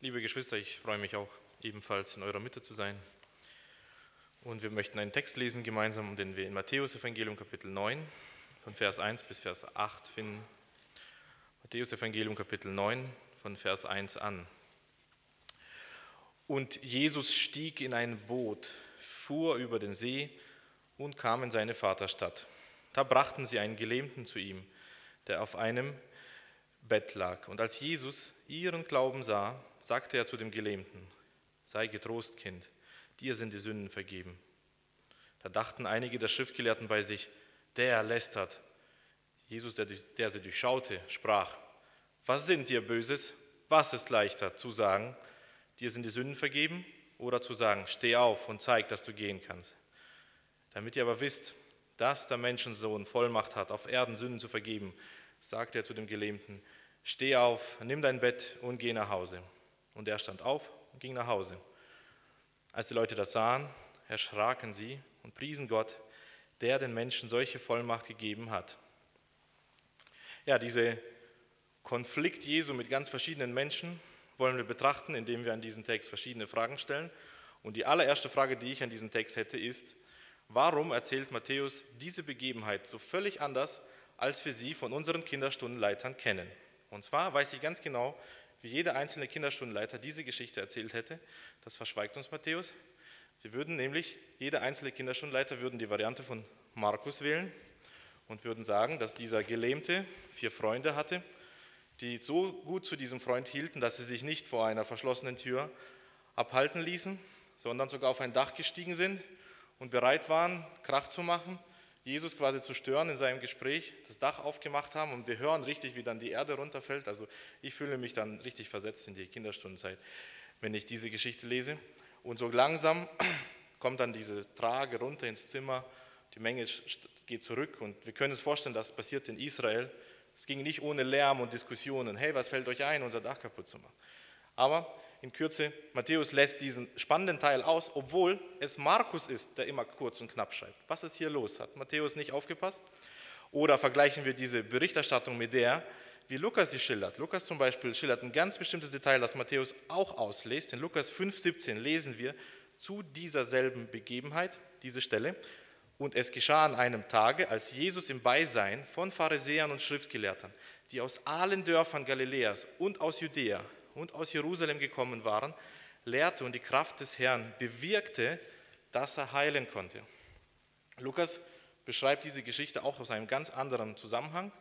Liebe Geschwister, ich freue mich auch ebenfalls in eurer Mitte zu sein. Und wir möchten einen Text lesen gemeinsam, den wir in Matthäus Evangelium Kapitel 9 von Vers 1 bis Vers 8 finden. Matthäus Evangelium Kapitel 9 von Vers 1 an. Und Jesus stieg in ein Boot, fuhr über den See und kam in seine Vaterstadt. Da brachten sie einen Gelähmten zu ihm, der auf einem Bett lag. Und als Jesus ihren Glauben sah, sagte er zu dem Gelähmten, sei getrost, Kind, dir sind die Sünden vergeben. Da dachten einige der Schriftgelehrten bei sich, der lästert. Jesus, der, der sie durchschaute, sprach, was sind dir Böses? Was ist leichter zu sagen, dir sind die Sünden vergeben oder zu sagen, steh auf und zeig, dass du gehen kannst? Damit ihr aber wisst, dass der Menschensohn Vollmacht hat, auf Erden Sünden zu vergeben, sagte er zu dem Gelähmten, steh auf, nimm dein Bett und geh nach Hause. Und er stand auf und ging nach Hause. Als die Leute das sahen, erschraken sie und priesen Gott, der den Menschen solche Vollmacht gegeben hat. Ja, diese Konflikt Jesu mit ganz verschiedenen Menschen wollen wir betrachten, indem wir an diesen Text verschiedene Fragen stellen. Und die allererste Frage, die ich an diesen Text hätte, ist, warum erzählt Matthäus diese Begebenheit so völlig anders, als wir sie von unseren Kinderstundenleitern kennen? Und zwar weiß ich ganz genau, wie jeder einzelne Kinderstundenleiter diese Geschichte erzählt hätte. Das verschweigt uns Matthäus. Sie würden nämlich, jeder einzelne Kinderstundenleiter würden die Variante von Markus wählen und würden sagen, dass dieser Gelähmte vier Freunde hatte, die so gut zu diesem Freund hielten, dass sie sich nicht vor einer verschlossenen Tür abhalten ließen, sondern sogar auf ein Dach gestiegen sind und bereit waren, Krach zu machen Jesus quasi zu stören in seinem Gespräch, das Dach aufgemacht haben und wir hören richtig, wie dann die Erde runterfällt. Also ich fühle mich dann richtig versetzt in die Kinderstundenzeit, wenn ich diese Geschichte lese. Und so langsam kommt dann diese Trage runter ins Zimmer, die Menge geht zurück und wir können uns vorstellen, das passiert in Israel. Es ging nicht ohne Lärm und Diskussionen. Hey, was fällt euch ein, unser Dach kaputt zu machen? Aber in Kürze, Matthäus lässt diesen spannenden Teil aus, obwohl es Markus ist, der immer kurz und knapp schreibt. Was ist hier los? Hat Matthäus nicht aufgepasst? Oder vergleichen wir diese Berichterstattung mit der, wie Lukas sie schildert. Lukas zum Beispiel schildert ein ganz bestimmtes Detail, das Matthäus auch auslässt. In Lukas 5,17 lesen wir zu dieser selben Begebenheit, diese Stelle. Und es geschah an einem Tage, als Jesus im Beisein von Pharisäern und Schriftgelehrten, die aus allen Dörfern Galiläas und aus Judäa und aus Jerusalem gekommen waren, lehrte und die Kraft des Herrn bewirkte, dass er heilen konnte. Lukas beschreibt diese Geschichte auch aus einem ganz anderen Zusammenhang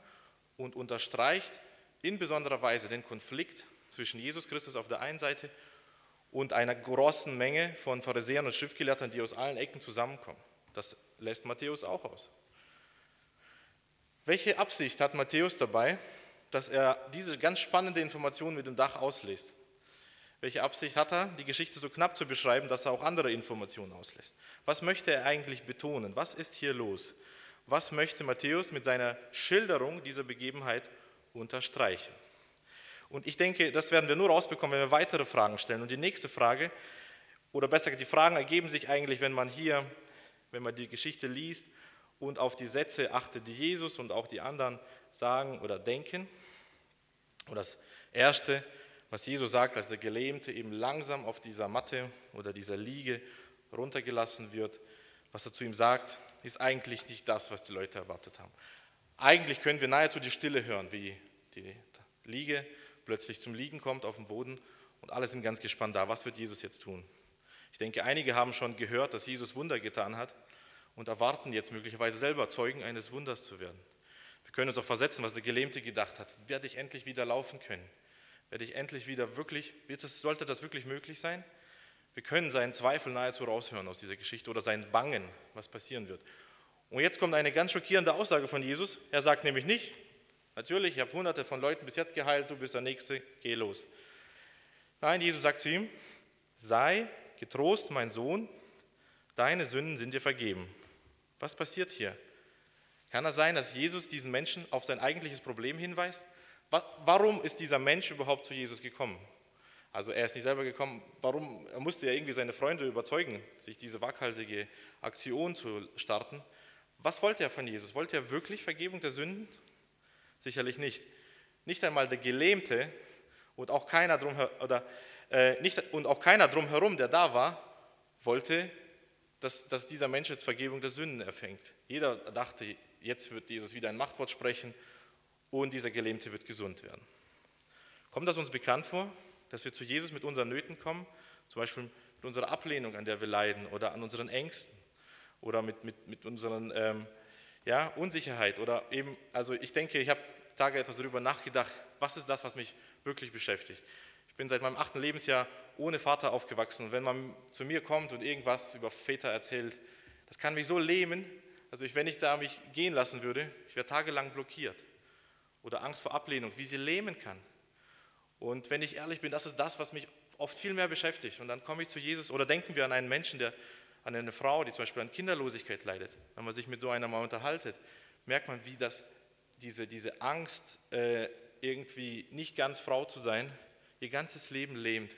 und unterstreicht in besonderer Weise den Konflikt zwischen Jesus Christus auf der einen Seite und einer großen Menge von Pharisäern und Schriftgelehrten, die aus allen Ecken zusammenkommen. Das lässt Matthäus auch aus. Welche Absicht hat Matthäus dabei, dass er diese ganz spannende Information mit dem Dach auslässt. Welche Absicht hat er, die Geschichte so knapp zu beschreiben, dass er auch andere Informationen auslässt? Was möchte er eigentlich betonen? Was ist hier los? Was möchte Matthäus mit seiner Schilderung dieser Begebenheit unterstreichen? Und ich denke, das werden wir nur rausbekommen, wenn wir weitere Fragen stellen. Und die nächste Frage, oder besser die Fragen ergeben sich eigentlich, wenn man hier, wenn man die Geschichte liest und auf die Sätze achtet, die Jesus und auch die anderen sagen oder denken. Und das Erste, was Jesus sagt, als der Gelähmte eben langsam auf dieser Matte oder dieser Liege runtergelassen wird, was er zu ihm sagt, ist eigentlich nicht das, was die Leute erwartet haben. Eigentlich können wir nahezu die Stille hören, wie die Liege plötzlich zum Liegen kommt auf dem Boden und alle sind ganz gespannt da. Was wird Jesus jetzt tun? Ich denke, einige haben schon gehört, dass Jesus Wunder getan hat und erwarten jetzt möglicherweise selber Zeugen eines Wunders zu werden. Können uns auch versetzen, was der Gelähmte gedacht hat. Werde ich endlich wieder laufen können? Werde ich endlich wieder wirklich, sollte das wirklich möglich sein? Wir können seinen Zweifel nahezu raushören aus dieser Geschichte oder sein Bangen, was passieren wird. Und jetzt kommt eine ganz schockierende Aussage von Jesus. Er sagt nämlich nicht, natürlich, ich habe hunderte von Leuten bis jetzt geheilt, du bist der Nächste, geh los. Nein, Jesus sagt zu ihm, sei getrost, mein Sohn, deine Sünden sind dir vergeben. Was passiert hier? Kann es sein, dass Jesus diesen Menschen auf sein eigentliches Problem hinweist? Warum ist dieser Mensch überhaupt zu Jesus gekommen? Also er ist nicht selber gekommen, warum? Er musste ja irgendwie seine Freunde überzeugen, sich diese waghalsige Aktion zu starten. Was wollte er von Jesus? Wollte er wirklich Vergebung der Sünden? Sicherlich nicht. Nicht einmal der Gelähmte und auch keiner drum oder äh, nicht, und auch keiner drumherum, der da war, wollte, dass, dass dieser Mensch jetzt Vergebung der Sünden erfängt. Jeder dachte, jetzt wird Jesus wieder ein Machtwort sprechen und dieser Gelähmte wird gesund werden. Kommt das uns bekannt vor, dass wir zu Jesus mit unseren Nöten kommen, zum Beispiel mit unserer Ablehnung, an der wir leiden, oder an unseren Ängsten, oder mit, mit, mit unseren ähm, ja, Unsicherheit, oder eben, also ich denke, ich habe Tage etwas darüber nachgedacht, was ist das, was mich wirklich beschäftigt. Ich bin seit meinem achten Lebensjahr ohne Vater aufgewachsen und wenn man zu mir kommt und irgendwas über Väter erzählt, das kann mich so lähmen, also ich, wenn ich da mich gehen lassen würde, ich wäre tagelang blockiert. Oder Angst vor Ablehnung, wie sie lähmen kann. Und wenn ich ehrlich bin, das ist das, was mich oft viel mehr beschäftigt. Und dann komme ich zu Jesus oder denken wir an einen Menschen, der, an eine Frau, die zum Beispiel an Kinderlosigkeit leidet. Wenn man sich mit so einer mal unterhaltet, merkt man, wie das, diese, diese Angst, äh, irgendwie nicht ganz Frau zu sein, ihr ganzes Leben lähmt.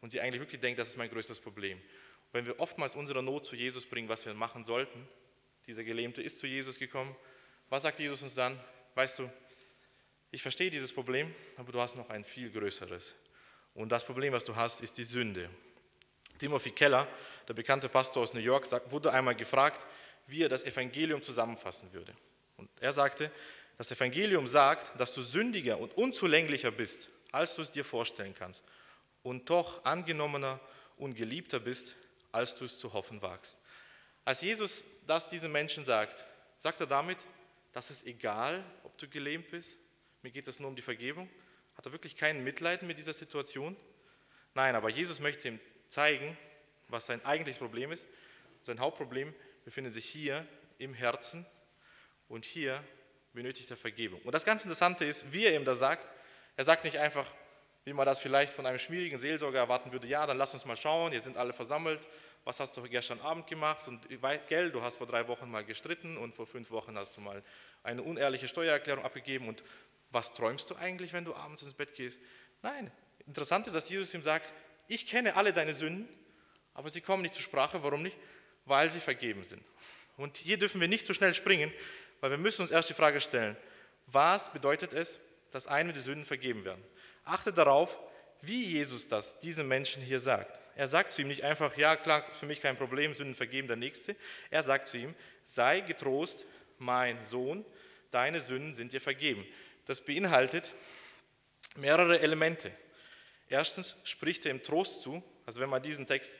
Und sie eigentlich wirklich denkt, das ist mein größtes Problem. Und wenn wir oftmals unsere Not zu Jesus bringen, was wir machen sollten, dieser Gelähmte ist zu Jesus gekommen, was sagt Jesus uns dann? Weißt du, ich verstehe dieses Problem, aber du hast noch ein viel größeres. Und das Problem, was du hast, ist die Sünde. Timothy Keller, der bekannte Pastor aus New York, wurde einmal gefragt, wie er das Evangelium zusammenfassen würde. Und er sagte, das Evangelium sagt, dass du sündiger und unzulänglicher bist, als du es dir vorstellen kannst, und doch angenommener und geliebter bist, als du es zu hoffen wagst. Als Jesus das diesen Menschen sagt, sagt er damit, dass es egal, ob du gelähmt bist, mir geht es nur um die Vergebung. Hat er wirklich kein Mitleiden mit dieser Situation? Nein, aber Jesus möchte ihm zeigen, was sein eigentliches Problem ist. Sein Hauptproblem befindet sich hier im Herzen und hier benötigt er Vergebung. Und das ganz Interessante ist, wie er ihm das sagt. Er sagt nicht einfach, wie man das vielleicht von einem schwierigen Seelsorger erwarten würde, ja, dann lass uns mal schauen, hier sind alle versammelt, was hast du gestern Abend gemacht und gell, du hast vor drei Wochen mal gestritten und vor fünf Wochen hast du mal eine unehrliche Steuererklärung abgegeben und was träumst du eigentlich, wenn du abends ins Bett gehst? Nein, interessant ist, dass Jesus ihm sagt, ich kenne alle deine Sünden, aber sie kommen nicht zur Sprache. Warum nicht? Weil sie vergeben sind. Und hier dürfen wir nicht zu schnell springen, weil wir müssen uns erst die Frage stellen, was bedeutet es, dass einem die Sünden vergeben werden? Achte darauf, wie Jesus das diesem Menschen hier sagt. Er sagt zu ihm nicht einfach, ja klar, für mich kein Problem, Sünden vergeben, der Nächste. Er sagt zu ihm, sei getrost, mein Sohn, deine Sünden sind dir vergeben. Das beinhaltet mehrere Elemente. Erstens spricht er ihm Trost zu. Also wenn man diesen Text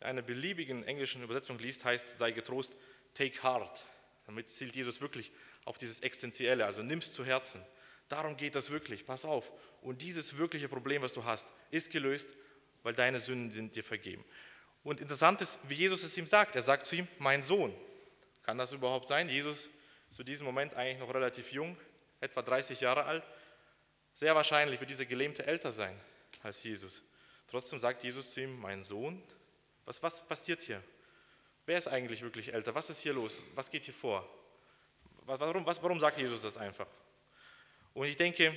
in einer beliebigen englischen Übersetzung liest, heißt, sei getrost, take heart. Damit zielt Jesus wirklich auf dieses Existenzielle, also nimm's zu Herzen. Darum geht das wirklich, pass auf. Und dieses wirkliche Problem, was du hast, ist gelöst, weil deine Sünden sind dir vergeben. Und interessant ist, wie Jesus es ihm sagt. Er sagt zu ihm, mein Sohn. Kann das überhaupt sein? Jesus zu diesem Moment eigentlich noch relativ jung, etwa 30 Jahre alt. Sehr wahrscheinlich wird dieser Gelähmte älter sein als Jesus. Trotzdem sagt Jesus zu ihm, mein Sohn, was, was passiert hier? Wer ist eigentlich wirklich älter? Was ist hier los? Was geht hier vor? Warum, was, warum sagt Jesus das einfach? Und ich denke,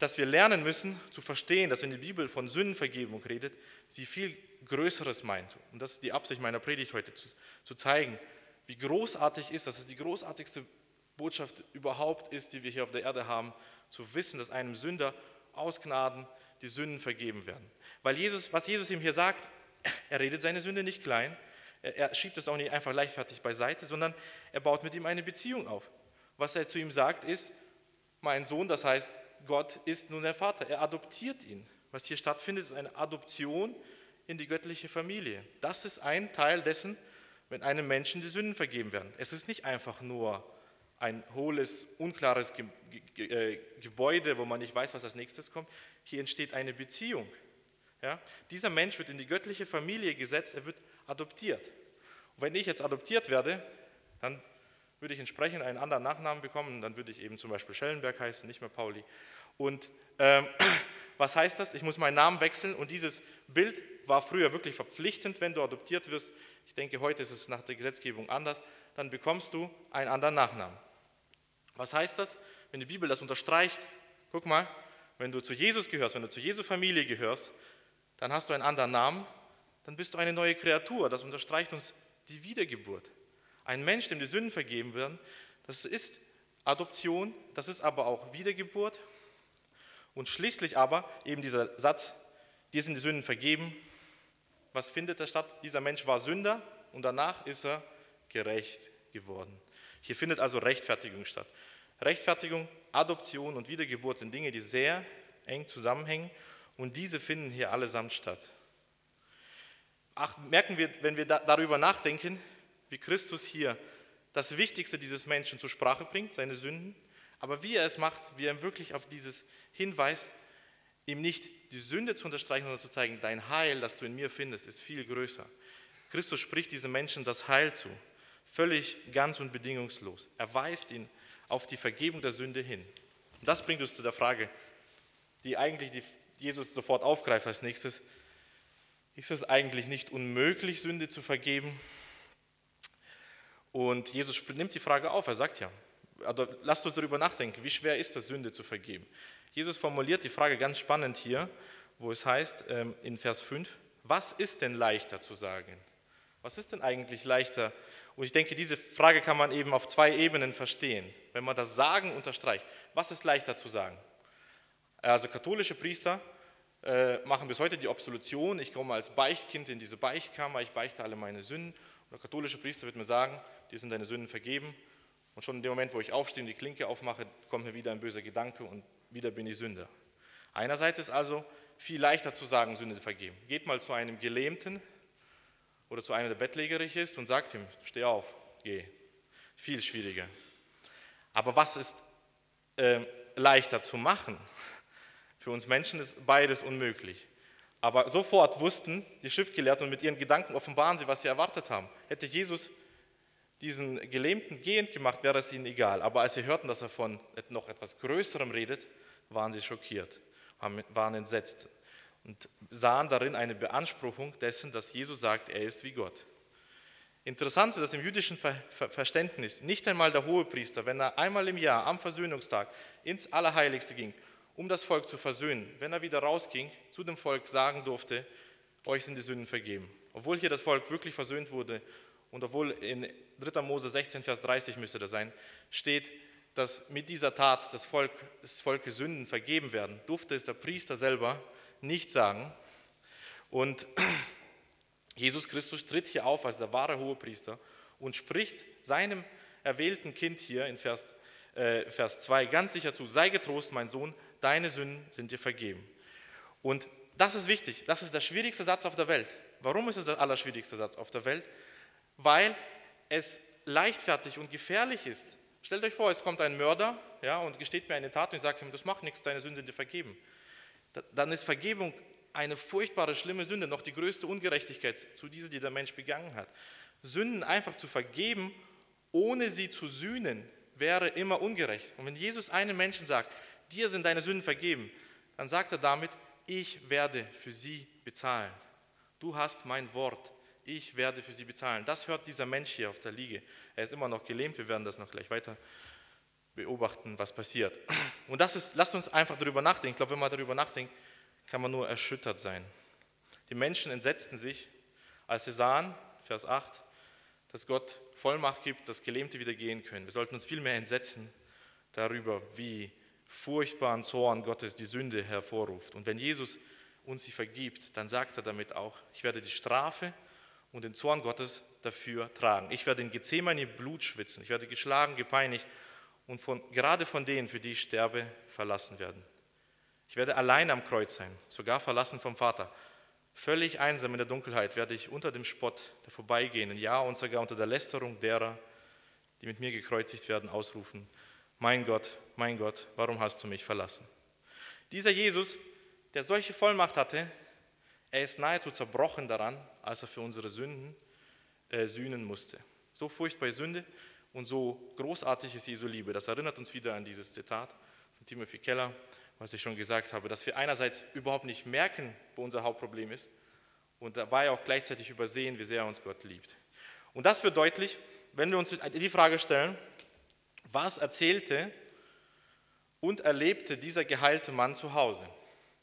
dass wir lernen müssen zu verstehen, dass wenn die Bibel von Sündenvergebung redet, sie viel Größeres meint. Und das ist die Absicht meiner Predigt heute, zu, zu zeigen, wie großartig ist, dass es die großartigste Botschaft überhaupt ist, die wir hier auf der Erde haben, zu wissen, dass einem Sünder aus Gnaden die Sünden vergeben werden. Weil Jesus, was Jesus ihm hier sagt, er redet seine Sünde nicht klein, er, schiebt es auch nicht einfach leichtfertig beiseite, sondern er baut mit ihm eine Beziehung auf. Was er zu ihm sagt, ist, mein Sohn, das heißt, Gott ist nun sein Vater, er adoptiert ihn. Was hier stattfindet, ist eine Adoption in die göttliche Familie. Das ist ein Teil dessen, wenn einem Menschen die Sünden vergeben werden. Es ist nicht einfach nur ein hohles, unklares äh, Gebäude, wo man nicht weiß, was als nächstes kommt. Hier entsteht eine Beziehung. Ja? Dieser Mensch wird in die göttliche Familie gesetzt, er wird adoptiert. Und wenn ich jetzt adoptiert werde, dann würde ich entsprechend einen anderen Nachnamen bekommen, dann würde ich eben zum Beispiel Schellenberg heißen, nicht mehr Pauli. Und ähm, was heißt das? Ich muss meinen Namen wechseln und dieses Bild war früher wirklich verpflichtend, wenn du adoptiert wirst. Ich denke, heute ist es nach der Gesetzgebung anders. Dann bekommst du einen anderen Nachnamen. Was heißt das? Wenn die Bibel das unterstreicht, guck mal, wenn du zu Jesus gehörst, wenn du zu Jesu Familie gehörst, dann hast du einen anderen Namen, dann bist du eine neue Kreatur. Das unterstreicht uns die Wiedergeburt. Ein Mensch, dem die Sünden vergeben werden, das ist Adoption, das ist aber auch Wiedergeburt. Und schließlich aber eben dieser Satz, dir sind die Sünden vergeben. Was findet da statt? Dieser Mensch war Sünder und danach ist er gerecht geworden. Hier findet also Rechtfertigung statt. Rechtfertigung, Adoption und Wiedergeburt sind Dinge, die sehr eng zusammenhängen und diese finden hier allesamt statt. Ach, merken wir, wenn wir da, darüber nachdenken, wie Christus hier das Wichtigste dieses Menschen zur Sprache bringt, seine Sünden, aber wie er es macht, wie er wirklich auf dieses hinweist, ihm nicht die Sünde zu unterstreichen, sondern zu zeigen, dein Heil, das du in mir findest, ist viel größer. Christus spricht diesem Menschen das Heil zu, völlig ganz und bedingungslos. Er weist ihn auf die Vergebung der Sünde hin. Und das bringt uns zu der Frage, die eigentlich die Jesus sofort aufgreift als nächstes. Ist es eigentlich nicht unmöglich, Sünde zu vergeben? Und Jesus nimmt die Frage auf. Er sagt ja, also lasst uns darüber nachdenken, wie schwer ist es, Sünde zu vergeben? Jesus formuliert die Frage ganz spannend hier, wo es heißt ähm, in Vers 5, was ist denn leichter zu sagen? Was ist denn eigentlich leichter? Und ich denke, diese Frage kann man eben auf zwei Ebenen verstehen. Wenn man das Sagen unterstreicht, was ist leichter zu sagen? Also katholische Priester äh, machen bis heute die Absolution. Ich komme als Beichtkind in diese Beichtkammer, ich beichte alle meine Sünden. Der katholische Priester wird mir sagen, dir sind deine Sünden vergeben. Und schon in dem Moment, wo ich aufstehe und die Klinke aufmache, kommt mir wieder ein böser Gedanke und wieder bin ich Sünder. Einerseits ist also viel leichter zu sagen, Sünde vergeben. Geht mal zu einem Gelähmten oder zu einem, der bettlägerig ist und sagt ihm, steh auf, geh. Viel schwieriger. Aber was ist äh, leichter zu machen? Für uns Menschen ist beides unmöglich. Aber sofort wussten die Schriftgelehrten und mit ihren Gedanken offenbaren sie, was sie erwartet haben. Hätte Jesus diesen Gelähmten gehend gemacht, wäre es ihnen egal. Aber als sie hörten, dass er von noch etwas Größerem redet, waren sie schockiert, waren entsetzt und sahen darin eine Beanspruchung dessen, dass Jesus sagt, er ist wie Gott. Interessant ist, dass im jüdischen Verständnis nicht einmal der Hohepriester, wenn er einmal im Jahr am Versöhnungstag ins Allerheiligste ging, um das Volk zu versöhnen, wenn er wieder rausging, zu dem Volk sagen durfte, euch sind die Sünden vergeben. Obwohl hier das Volk wirklich versöhnt wurde und obwohl in 3. Mose 16, Vers 30 müsste das sein, steht, dass mit dieser Tat des, Volk, des Volkes Sünden vergeben werden, durfte es der Priester selber nicht sagen. Und Jesus Christus tritt hier auf als der wahre Hohepriester und spricht seinem erwählten Kind hier in Vers, äh, Vers 2 ganz sicher zu, sei getrost, mein Sohn, deine Sünden sind dir vergeben. Und das ist wichtig, das ist der schwierigste Satz auf der Welt. Warum ist es der allerschwierigste Satz auf der Welt? Weil es leichtfertig und gefährlich ist. Stellt euch vor, es kommt ein Mörder ja, und gesteht mir eine Tat und ich sage ihm, das macht nichts, deine Sünden sind dir vergeben. Dann ist Vergebung eine furchtbare, schlimme Sünde, noch die größte Ungerechtigkeit zu dieser, die der Mensch begangen hat. Sünden einfach zu vergeben, ohne sie zu sühnen, wäre immer ungerecht. Und wenn Jesus einem Menschen sagt, dir sind deine Sünden vergeben, dann sagt er damit, ich werde für sie bezahlen. Du hast mein Wort, ich werde für sie bezahlen. Das hört dieser Mensch hier auf der Liege. Er ist immer noch gelähmt, wir werden das noch gleich weiter beobachten, was passiert. Und das ist, lasst uns einfach darüber nachdenken. Ich glaube, wenn man darüber nachdenkt, kann man nur erschüttert sein. Die Menschen entsetzten sich, als sie sahen, Vers 8, dass Gott Vollmacht gibt, dass Gelähmte wieder gehen können. Wir sollten uns viel mehr entsetzen darüber, wie furchtbaren Zorn Gottes die Sünde hervorruft. Und wenn Jesus uns sie vergibt, dann sagt er damit auch, ich werde die Strafe und den Zorn Gottes dafür tragen. Ich werde in Gethsemane Blut schwitzen, ich werde geschlagen, gepeinigt und von, gerade von denen, für die ich sterbe, verlassen werden. Ich werde allein am Kreuz sein, sogar verlassen vom Vater. Völlig einsam in der Dunkelheit werde ich unter dem Spott der Vorbeigehenden, ja und sogar unter der Lästerung derer, die mit mir gekreuzigt werden, ausrufen, mein Gott, mein Gott, warum hast du mich verlassen? Dieser Jesus, der solche Vollmacht hatte, er ist nahezu zerbrochen daran, als er für unsere Sünden äh, sühnen musste. So furchtbar Sünde und so großartig ist Jesu Liebe. Das erinnert uns wieder an dieses Zitat von Timothy Keller, was ich schon gesagt habe, dass wir einerseits überhaupt nicht merken, wo unser Hauptproblem ist und dabei auch gleichzeitig übersehen, wie sehr uns Gott liebt. Und das wird deutlich, wenn wir uns die Frage stellen, was erzählte und erlebte dieser geheilte Mann zu Hause?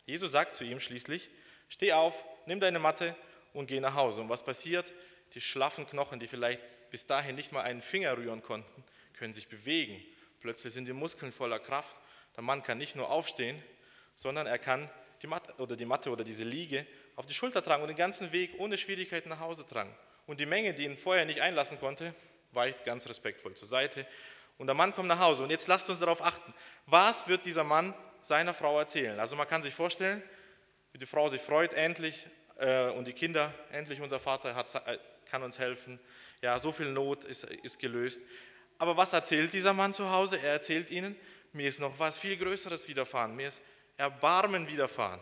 Jesus sagt zu ihm schließlich, steh auf, nimm deine Matte und geh nach Hause. Und was passiert? Die schlaffen Knochen, die vielleicht bis dahin nicht mal einen Finger rühren konnten, können sich bewegen. Plötzlich sind die Muskeln voller Kraft. Der Mann kann nicht nur aufstehen, sondern er kann die Matte oder die Matte oder diese Liege auf die Schulter tragen und den ganzen Weg ohne Schwierigkeiten nach Hause tragen. Und die Menge, die ihn vorher nicht einlassen konnte, weicht ganz respektvoll zur Seite. Und der Mann kommt nach Hause. Und jetzt lasst uns darauf achten, was wird dieser Mann seiner Frau erzählen? Also man kann sich vorstellen, wie die Frau sich freut, endlich, äh, und die Kinder, endlich unser Vater hat, äh, kann uns helfen. Ja, so viel Not ist, ist gelöst. Aber was erzählt dieser Mann zu Hause? Er erzählt ihnen, mir ist noch was viel Größeres widerfahren. Mir ist Erbarmen widerfahren.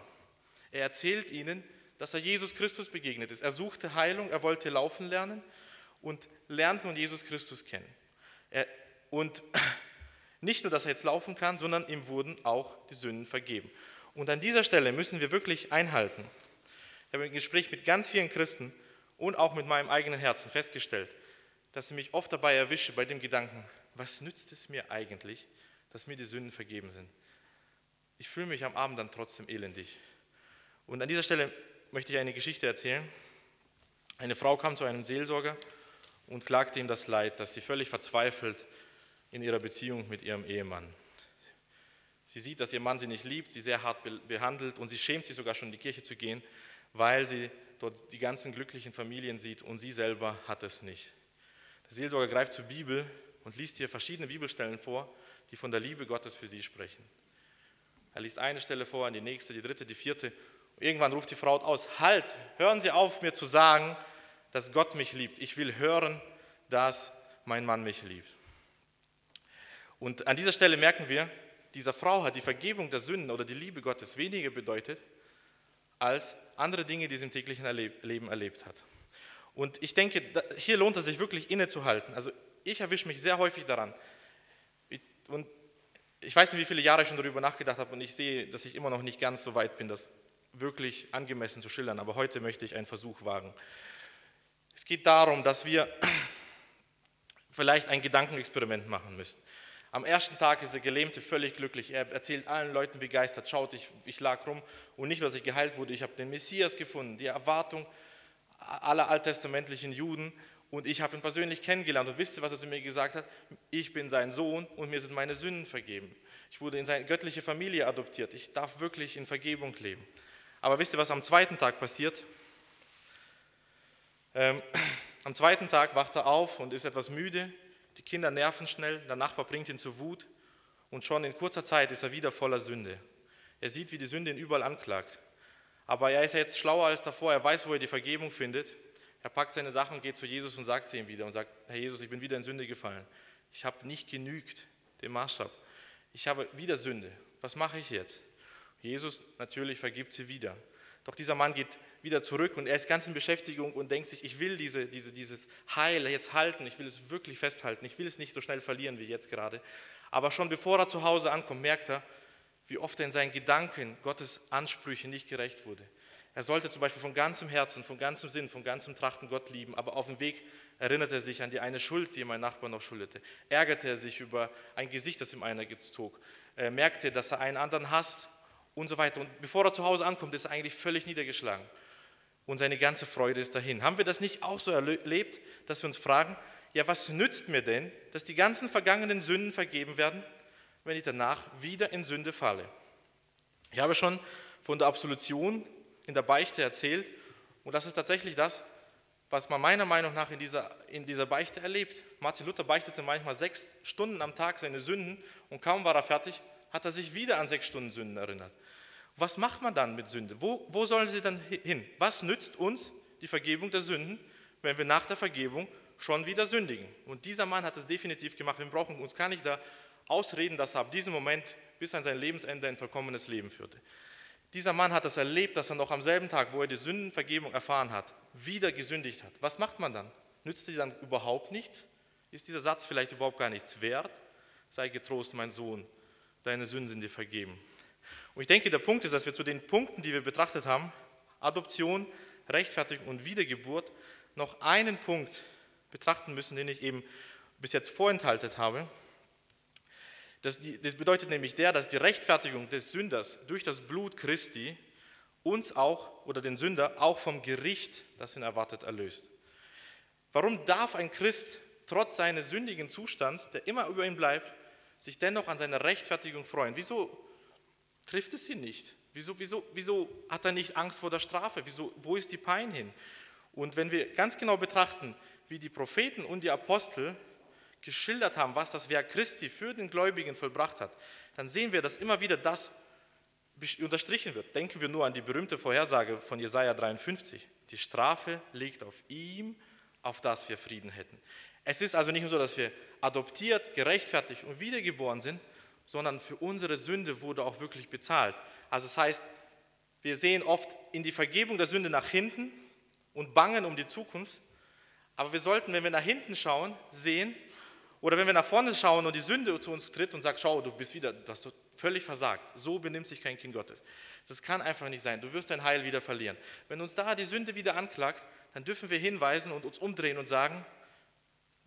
Er erzählt ihnen, dass er Jesus Christus begegnet ist. Er suchte Heilung, er wollte laufen lernen und lernt nun Jesus Christus kennen. Er, und nicht nur, dass er jetzt laufen kann, sondern ihm wurden auch die Sünden vergeben. Und an dieser Stelle müssen wir wirklich einhalten. Ich habe im Gespräch mit ganz vielen Christen und auch mit meinem eigenen Herzen festgestellt, dass ich mich oft dabei erwische bei dem Gedanken, was nützt es mir eigentlich, dass mir die Sünden vergeben sind? Ich fühle mich am Abend dann trotzdem elendig. Und an dieser Stelle möchte ich eine Geschichte erzählen. Eine Frau kam zu einem Seelsorger und klagte ihm das Leid, dass sie völlig verzweifelt in ihrer Beziehung mit ihrem Ehemann. Sie sieht, dass ihr Mann sie nicht liebt, sie sehr hart behandelt und sie schämt sich sogar schon in die Kirche zu gehen, weil sie dort die ganzen glücklichen Familien sieht und sie selber hat es nicht. Der Seelsorger greift zur Bibel und liest hier verschiedene Bibelstellen vor, die von der Liebe Gottes für sie sprechen. Er liest eine Stelle vor, die nächste, die dritte, die vierte. Irgendwann ruft die Frau aus, halt, hören Sie auf, mir zu sagen, dass Gott mich liebt. Ich will hören, dass mein Mann mich liebt. Und an dieser Stelle merken wir, dieser Frau hat die Vergebung der Sünden oder die Liebe Gottes weniger bedeutet als andere Dinge, die sie im täglichen Leben erlebt hat. Und ich denke, hier lohnt es sich wirklich innezuhalten. Also ich erwische mich sehr häufig daran. Und ich weiß nicht, wie viele Jahre ich schon darüber nachgedacht habe und ich sehe, dass ich immer noch nicht ganz so weit bin, das wirklich angemessen zu schildern. Aber heute möchte ich einen Versuch wagen. Es geht darum, dass wir vielleicht ein Gedankenexperiment machen müssen. Am ersten Tag ist der Gelähmte völlig glücklich. Er erzählt allen Leuten begeistert, schaut, ich, ich lag rum und nicht dass ich geheilt wurde, ich habe den Messias gefunden, die Erwartung aller alttestamentlichen Juden und ich habe ihn persönlich kennengelernt. Und wisst ihr, was er zu mir gesagt hat? Ich bin sein Sohn und mir sind meine Sünden vergeben. Ich wurde in seine göttliche Familie adoptiert. Ich darf wirklich in Vergebung leben. Aber wisst ihr, was am zweiten Tag passiert? Ähm, am zweiten Tag wacht er auf und ist etwas müde die Kinder nerven schnell, der Nachbar bringt ihn zur Wut und schon in kurzer Zeit ist er wieder voller Sünde. Er sieht, wie die Sünde ihn überall anklagt. Aber er ist ja jetzt schlauer als davor, er weiß, wo er die Vergebung findet. Er packt seine Sachen, geht zu Jesus und sagt sie ihm wieder und sagt, Herr Jesus, ich bin wieder in Sünde gefallen. Ich habe nicht genügt dem Maßstab. Ich habe wieder Sünde. Was mache ich jetzt? Jesus natürlich vergibt sie wieder. Doch dieser Mann geht wieder zurück und er ist ganz in Beschäftigung und denkt sich, ich will diese, diese, dieses Heil jetzt halten, ich will es wirklich festhalten, ich will es nicht so schnell verlieren wie jetzt gerade. Aber schon bevor er zu Hause ankommt, merkt er, wie oft er in seinen Gedanken Gottes Ansprüche nicht gerecht wurde. Er sollte zum Beispiel von ganzem Herzen, von ganzem Sinn, von ganzem Trachten Gott lieben, aber auf dem Weg erinnert er sich an die eine Schuld, die mein Nachbar noch schuldete. Ärgerte er sich über ein Gesicht, das ihm einer gezog. Er merkte, dass er einen anderen hasst und so weiter. Und bevor er zu Hause ankommt, ist er eigentlich völlig niedergeschlagen und seine ganze Freude ist dahin. Haben wir das nicht auch so erlebt, dass wir uns fragen, ja, was nützt mir denn, dass die ganzen vergangenen Sünden vergeben werden, wenn ich danach wieder in Sünde falle? Ich habe schon von der Absolution in der Beichte erzählt und das ist tatsächlich das, was man meiner Meinung nach in dieser, in dieser Beichte erlebt. Martin Luther beichtete manchmal sechs Stunden am Tag seine Sünden und kaum war er fertig, hat er sich wieder an sechs Stunden Sünden erinnert. Was macht man dann mit Sünde? Wo, wo sollen sie dann hin? Was nützt uns die Vergebung der Sünden, wenn wir nach der Vergebung schon wieder sündigen? Und dieser Mann hat es definitiv gemacht. Wir brauchen uns gar nicht da ausreden, dass er ab diesem Moment bis an sein Lebensende ein vollkommenes Leben führte. Dieser Mann hat es erlebt, dass er noch am selben Tag, wo er die Sündenvergebung erfahren hat, wieder gesündigt hat. Was macht man dann? Nützt sie dann überhaupt nichts? Ist dieser Satz vielleicht überhaupt gar nichts wert? Sei getrost, mein Sohn, deine Sünden sind dir vergeben. Und ich denke, der Punkt ist, dass wir zu den Punkten, die wir betrachtet haben, Adoption, Rechtfertigung und Wiedergeburt, noch einen Punkt betrachten müssen, den ich eben bis jetzt vorenthalten habe. Das, das bedeutet nämlich der, dass die Rechtfertigung des Sünders durch das Blut Christi uns auch oder den Sünder auch vom Gericht, das ihn erwartet, erlöst. Warum darf ein Christ trotz seines sündigen Zustands, der immer über ihn bleibt, sich dennoch an seine Rechtfertigung freuen? Wieso trifft es ihn nicht. Wieso, wieso, wieso hat er nicht Angst vor der Strafe? Wieso, wo ist die Pein hin? Und wenn wir ganz genau betrachten, wie die Propheten und die Apostel geschildert haben, was das Werk Christi für den Gläubigen vollbracht hat, dann sehen wir, dass immer wieder das unterstrichen wird. Denken wir nur an die berühmte Vorhersage von Jesaja 53. Die Strafe liegt auf ihm, auf das wir Frieden hätten. Es ist also nicht nur so, dass wir adoptiert, gerechtfertigt und wiedergeboren sind, sondern für unsere Sünde wurde auch wirklich bezahlt. Also das heißt, wir sehen oft in die Vergebung der Sünde nach hinten und bangen um die Zukunft, aber wir sollten, wenn wir nach hinten schauen, sehen, oder wenn wir nach vorne schauen und die Sünde zu uns tritt und sagt, schau, du bist wieder, du hast völlig versagt. So benimmt sich kein Kind Gottes. Das kann einfach nicht sein. Du wirst dein Heil wieder verlieren. Wenn uns da die Sünde wieder anklagt, dann dürfen wir hinweisen und uns umdrehen und sagen,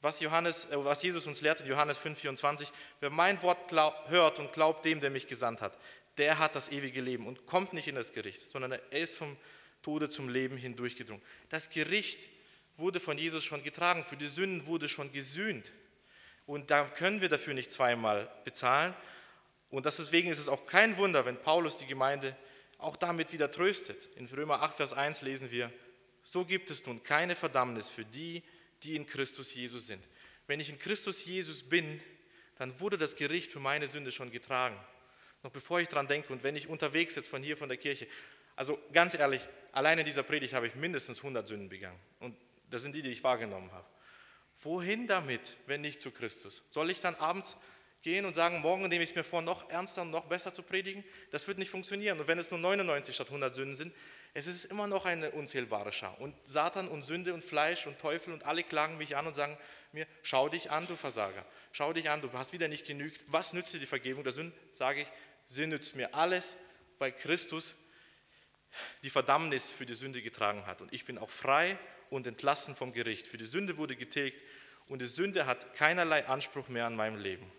was, Johannes, äh, was Jesus uns lehrt in Johannes 5,24, wer mein Wort glaub, hört und glaubt dem, der mich gesandt hat, der hat das ewige Leben und kommt nicht in das Gericht, sondern er ist vom Tode zum Leben hindurchgedrungen. Das Gericht wurde von Jesus schon getragen, für die Sünden wurde schon gesühnt. Und da können wir dafür nicht zweimal bezahlen. Und deswegen ist es auch kein Wunder, wenn Paulus die Gemeinde auch damit wieder tröstet. In Römer 8, Vers 1 lesen wir, so gibt es nun keine Verdammnis für die, die in Christus Jesus sind. Wenn ich in Christus Jesus bin, dann wurde das Gericht für meine Sünde schon getragen. Noch bevor ich daran denke und wenn ich unterwegs jetzt von hier, von der Kirche, also ganz ehrlich, allein in dieser Predigt habe ich mindestens 100 Sünden begangen. Und das sind die, die ich wahrgenommen habe. Wohin damit, wenn nicht zu Christus? Soll ich dann abends gehen und sagen, morgen nehme ich es mir vor, noch ernster und noch besser zu predigen? Das wird nicht funktionieren. Und wenn es nur 99 statt 100 Sünden sind, es ist immer noch eine unzählbare Schar. Und Satan und Sünde und Fleisch und Teufel und alle klagen mich an und sagen mir, schau dich an, du Versager. Schau dich an, du hast wieder nicht genügt. Was nützt dir die Vergebung der Sünden? Sage ich, sie nützt mir alles, weil Christus die Verdammnis für die Sünde getragen hat. Und ich bin auch frei und entlassen vom Gericht. Für die Sünde wurde getilgt und die Sünde hat keinerlei Anspruch mehr an meinem Leben.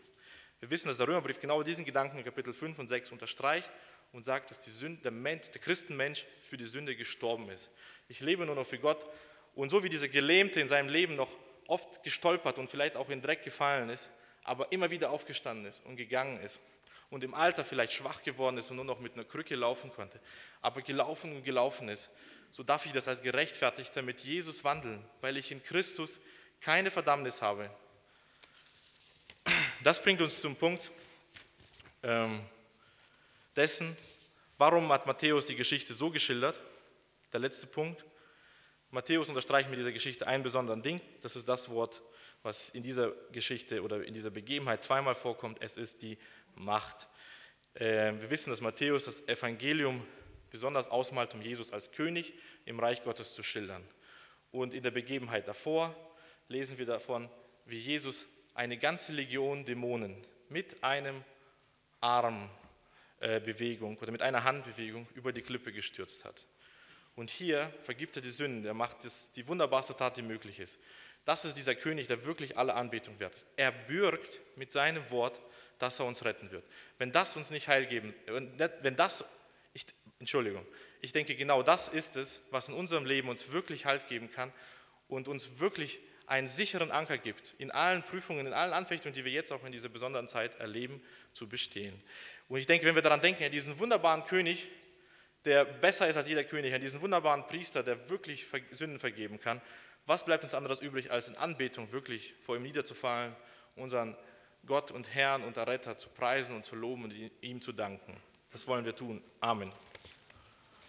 Wir wissen, dass der Römerbrief genau diesen Gedanken in Kapitel 5 und 6 unterstreicht und sagt, dass Sünde, der, Mensch, der Christenmensch für die Sünde gestorben ist. Ich lebe nur noch für Gott und so wie dieser Gelähmte in seinem Leben noch oft gestolpert und vielleicht auch in Dreck gefallen ist, aber immer wieder aufgestanden ist und gegangen ist und im Alter vielleicht schwach geworden ist und nur noch mit einer Krücke laufen konnte, aber gelaufen und gelaufen ist, so darf ich das als Gerechtfertigter mit Jesus wandeln, weil ich in Christus keine Verdammnis habe. Das bringt uns zum Punkt ähm, dessen, warum hat Matthäus die Geschichte so geschildert. Der letzte Punkt. Matthäus unterstreicht mit dieser Geschichte einen besonderen Ding. Das ist das Wort, was in dieser Geschichte oder in dieser Begebenheit zweimal vorkommt. Es ist die Macht. Äh, wir wissen, dass Matthäus das Evangelium besonders ausmalt, um Jesus als König im Reich Gottes zu schildern. Und in der Begebenheit davor lesen wir davon, wie Jesus eine ganze Legion Dämonen mit einem Armbewegung oder mit einer Handbewegung über die Klippe gestürzt hat. Und hier vergibt er die Sünden, er macht das, die wunderbarste Tat, die möglich ist. Das ist dieser König, der wirklich alle Anbetung wert ist. Er bürgt mit seinem Wort, dass er uns retten wird. Wenn das uns nicht heil geben, wenn das, ich, Entschuldigung, ich denke, genau das ist es, was in unserem Leben uns wirklich Halt geben kann und uns wirklich einen sicheren Anker gibt, in allen Prüfungen, in allen Anfechtungen, die wir jetzt auch in dieser besonderen Zeit erleben, zu bestehen. Und ich denke, wenn wir daran denken, an diesen wunderbaren König, der besser ist als jeder König, an diesen wunderbaren Priester, der wirklich Sünden vergeben kann, was bleibt uns anderes übrig, als in Anbetung wirklich vor ihm niederzufallen, unseren Gott und Herrn und Retter zu preisen und zu loben und ihm zu danken. Das wollen wir tun. Amen.